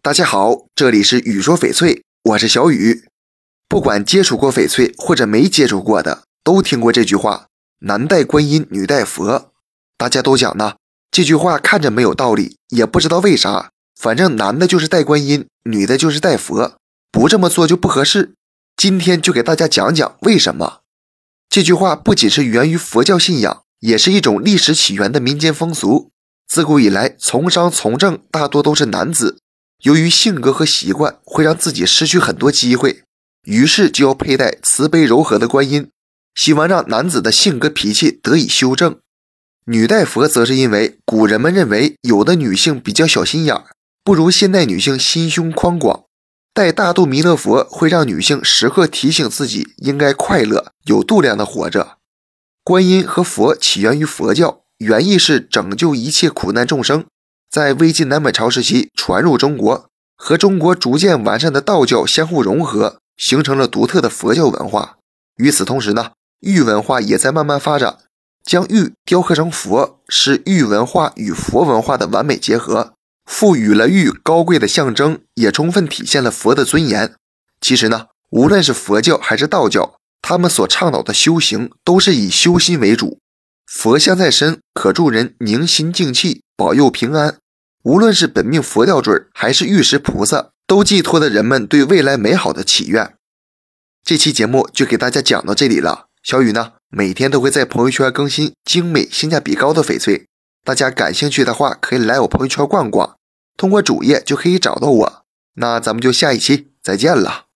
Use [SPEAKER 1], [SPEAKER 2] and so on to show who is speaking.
[SPEAKER 1] 大家好，这里是雨说翡翠，我是小雨。不管接触过翡翠或者没接触过的，都听过这句话：男戴观音，女戴佛。大家都讲呢，这句话看着没有道理，也不知道为啥。反正男的就是戴观音，女的就是戴佛，不这么做就不合适。今天就给大家讲讲为什么。这句话不仅是源于佛教信仰，也是一种历史起源的民间风俗。自古以来，从商从政大多都是男子，由于性格和习惯会让自己失去很多机会，于是就要佩戴慈悲柔和的观音，希望让男子的性格脾气得以修正。女戴佛则是因为古人们认为有的女性比较小心眼儿，不如现代女性心胸宽广，戴大肚弥勒佛会让女性时刻提醒自己应该快乐、有度量的活着。观音和佛起源于佛教。原意是拯救一切苦难众生，在魏晋南北朝时期传入中国，和中国逐渐完善的道教相互融合，形成了独特的佛教文化。与此同时呢，玉文化也在慢慢发展，将玉雕刻成佛，是玉文化与佛文化的完美结合，赋予了玉高贵的象征，也充分体现了佛的尊严。其实呢，无论是佛教还是道教，他们所倡导的修行都是以修心为主。佛像在身，可助人宁心静气，保佑平安。无论是本命佛吊坠，还是玉石菩萨，都寄托着人们对未来美好的祈愿。这期节目就给大家讲到这里了。小雨呢，每天都会在朋友圈更新精美、性价比高的翡翠，大家感兴趣的话，可以来我朋友圈逛逛，通过主页就可以找到我。那咱们就下一期再见了。